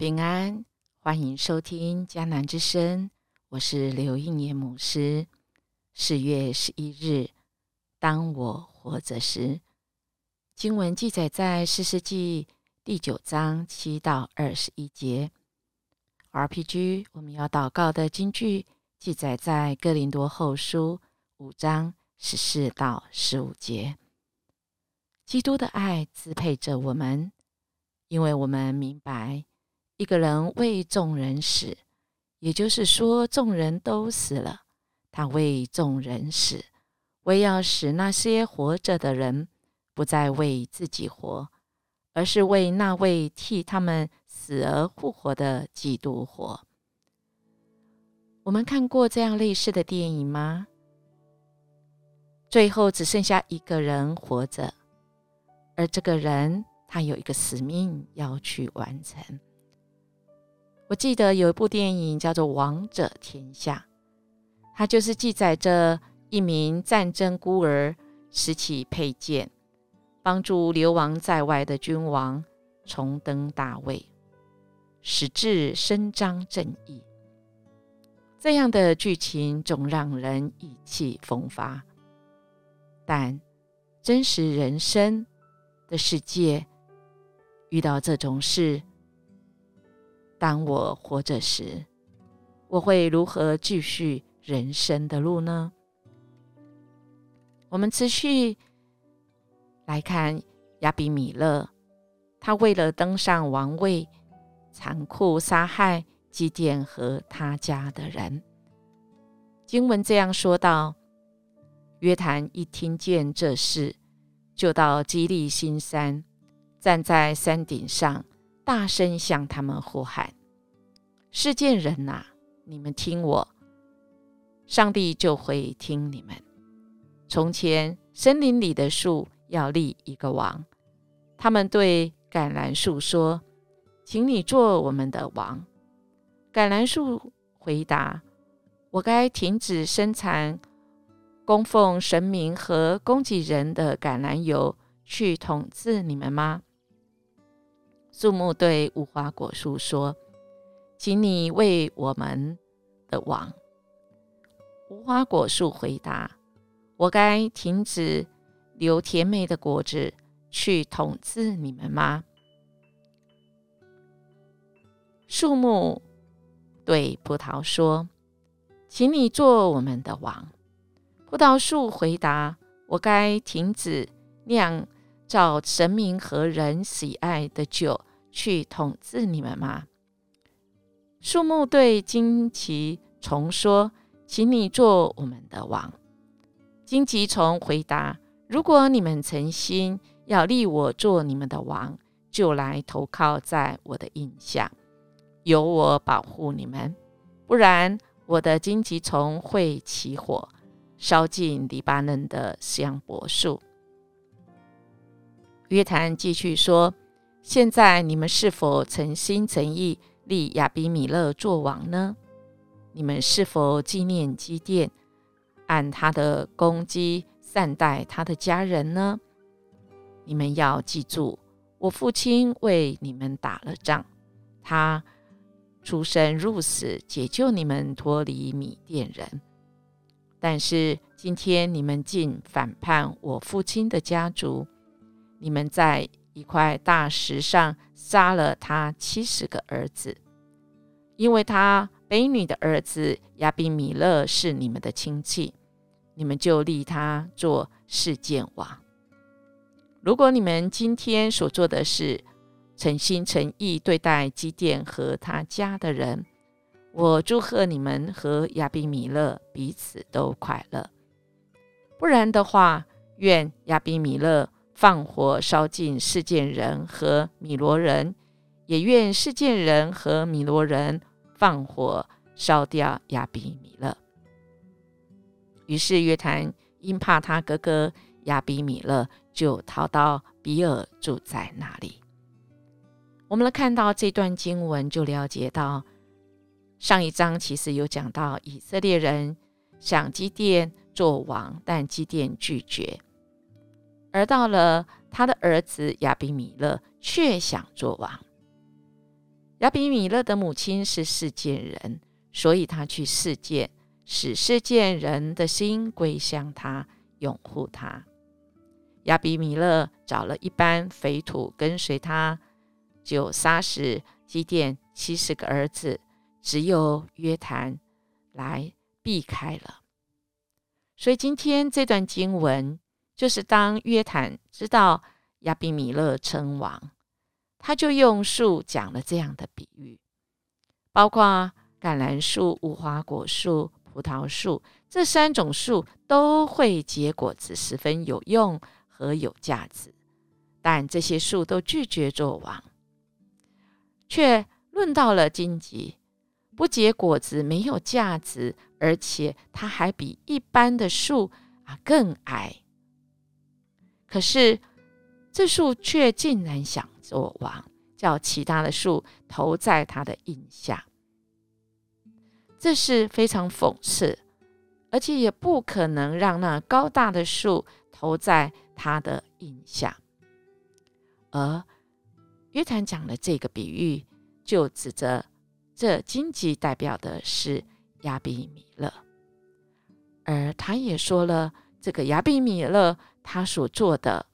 平安，欢迎收听迦南之声，我是刘应业牧师。四月十一日，当我活着时，经文记载在四世纪第九章七到二十一节。RPG，我们要祷告的经句记载在哥林多后书五章十四到十五节。基督的爱支配着我们，因为我们明白。一个人为众人死，也就是说，众人都死了。他为众人死，为要使那些活着的人不再为自己活，而是为那位替他们死而复活的基督活。我们看过这样类似的电影吗？最后只剩下一个人活着，而这个人他有一个使命要去完成。我记得有一部电影叫做《王者天下》，它就是记载着一名战争孤儿拾起佩剑，帮助流亡在外的君王重登大位，使至伸张正义。这样的剧情总让人意气风发，但真实人生的世界遇到这种事。当我活着时，我会如何继续人生的路呢？我们持续来看亚比米勒，他为了登上王位，残酷杀害基甸和他家的人。经文这样说道：约坦一听见这事，就到基利新山，站在山顶上。大声向他们呼喊：“世界人呐，你们听我！上帝就会听你们。从前森林里的树要立一个王，他们对橄榄树说：‘请你做我们的王。’橄榄树回答：‘我该停止生产供奉神明和供给人的橄榄油，去统治你们吗？’”树木对无花果树说：“请你为我们的王。”无花果树回答：“我该停止留甜美的果子去统治你们吗？”树木对葡萄说：“请你做我们的王。”葡萄树回答：“我该停止酿找神明和人喜爱的酒。”去统治你们吗？树木对荆棘虫说：“请你做我们的王。”荆棘虫回答：“如果你们诚心要立我做你们的王，就来投靠在我的印下，由我保护你们；不然，我的荆棘虫会起火，烧尽黎巴嫩的香柏树。”约谈继续说。现在你们是否诚心诚意立亚比米勒做王呢？你们是否纪念基甸，按他的攻击善待他的家人呢？你们要记住，我父亲为你们打了仗，他出生入死，解救你们脱离米甸人。但是今天你们竟反叛我父亲的家族，你们在。一块大石上杀了他七十个儿子，因为他卑女的儿子亚比米勒是你们的亲戚，你们就立他做世件王。如果你们今天所做的是诚心诚意对待基甸和他家的人，我祝贺你们和亚比米勒彼此都快乐。不然的话，愿亚比米勒。放火烧尽世件人和米罗人，也愿世件人和米罗人放火烧掉亚比米勒。于是约坦因怕他哥哥亚比米勒，就逃到比尔住在那里。我们来看到这段经文，就了解到上一章其实有讲到以色列人想基甸做王，但基甸拒绝。而到了他的儿子亚比米勒，却想做王。亚比米勒的母亲是世件人，所以他去世件，使世件人的心归向他，拥护他。亚比米勒找了一班肥土跟随他，就杀死基甸七十个儿子，只有约谈来避开了。所以今天这段经文，就是当约坦知道亚比米勒称王，他就用树讲了这样的比喻，包括橄榄树、无花果树、葡萄树这三种树都会结果子，十分有用和有价值。但这些树都拒绝做王，却论到了荆棘，不结果子，没有价值。而且它还比一般的树啊更矮，可是这树却竟然想做王，叫其他的树投在它的印下，这是非常讽刺，而且也不可能让那高大的树投在它的印下。而约坦讲的这个比喻，就指着这荆棘代表的是。亚比米勒，而他也说了，这个亚比米勒他所做的，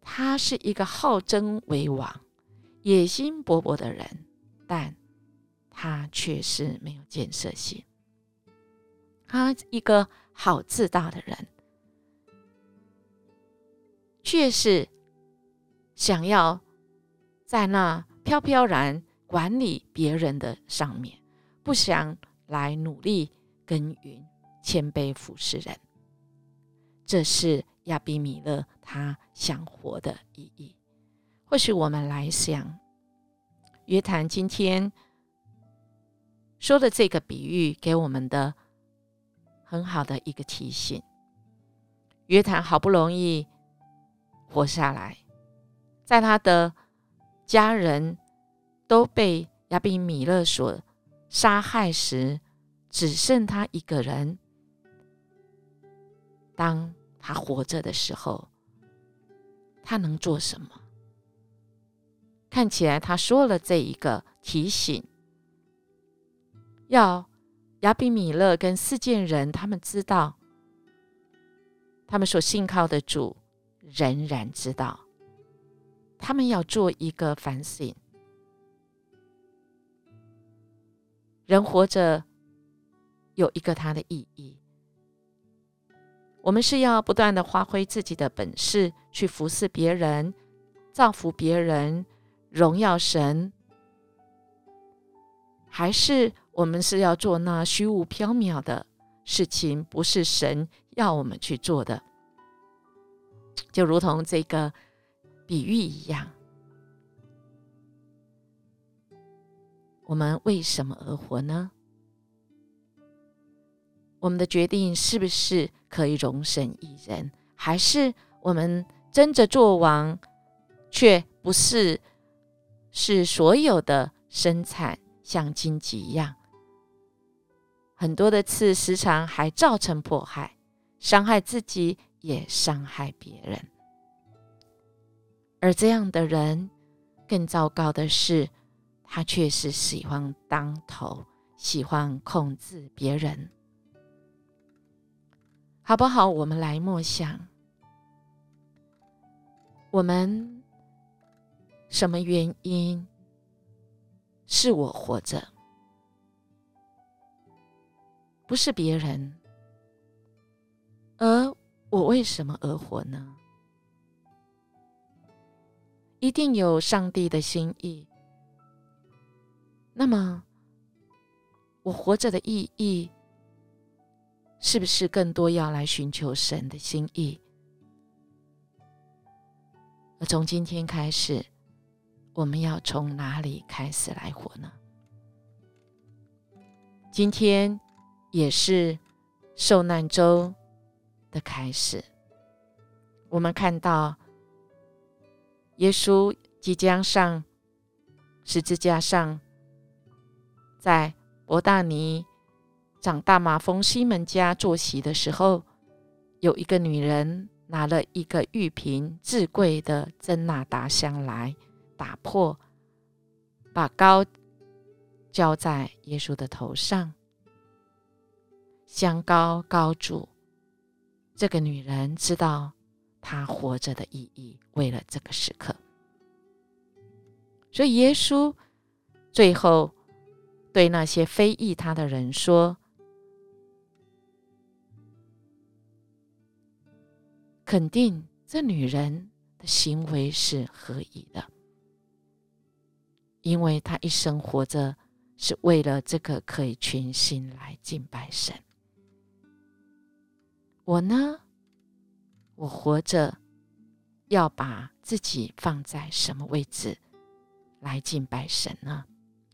他是一个好争为王、野心勃勃的人，但他却是没有建设性。他一个好自大的人，却是想要在那飘飘然管理别人的上面，不想。来努力耕耘，谦卑服侍人，这是亚比米勒他想活的意义。或许我们来想，约谈今天说的这个比喻，给我们的很好的一个提醒。约谈好不容易活下来，在他的家人都被亚比米勒所。杀害时，只剩他一个人。当他活着的时候，他能做什么？看起来他说了这一个提醒，要亚比米勒跟四件人他们知道，他们所信靠的主仍然知道，他们要做一个反省。人活着有一个他的意义，我们是要不断的发挥自己的本事去服侍别人、造福别人、荣耀神，还是我们是要做那虚无缥缈的事情，不是神要我们去做的？就如同这个比喻一样。我们为什么而活呢？我们的决定是不是可以容身一人，还是我们争着做王，却不是是所有的生产像荆棘一样，很多的刺时常还造成迫害，伤害自己也伤害别人，而这样的人更糟糕的是。他却是喜欢当头，喜欢控制别人，好不好？我们来默想，我们什么原因是我活着，不是别人，而我为什么而活呢？一定有上帝的心意。那么，我活着的意义，是不是更多要来寻求神的心意？而从今天开始，我们要从哪里开始来活呢？今天也是受难周的开始。我们看到耶稣即将上十字架上。在伯大尼长大马蜂西门家坐席的时候，有一个女人拿了一个玉瓶至贵的真纳达香来，打破，把膏浇在耶稣的头上，香膏膏主。这个女人知道她活着的意义，为了这个时刻。所以耶稣最后对那些非议他的人说：“肯定这女人的行为是合宜的。”因为她一生活着是为了这个可以全心来敬拜神。我呢，我活着要把自己放在什么位置来敬拜神呢？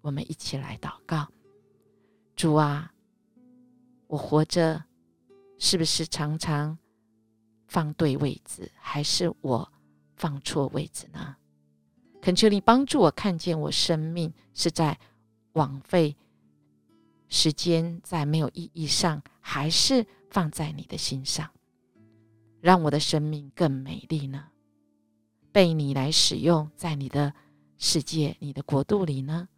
我们一起来祷告：主啊，我活着是不是常常放对位置，还是我放错位置呢？恳求你帮助我看见，我生命是在枉费时间，在没有意义上，还是放在你的心上，让我的生命更美丽呢？被你来使用，在你的世界、你的国度里呢？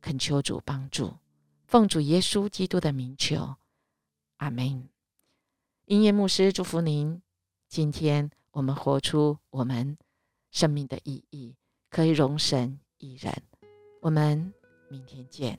恳求主帮助，奉主耶稣基督的名求，阿门。音乐牧师祝福您，今天我们活出我们。生命的意义可以容神一人。我们明天见。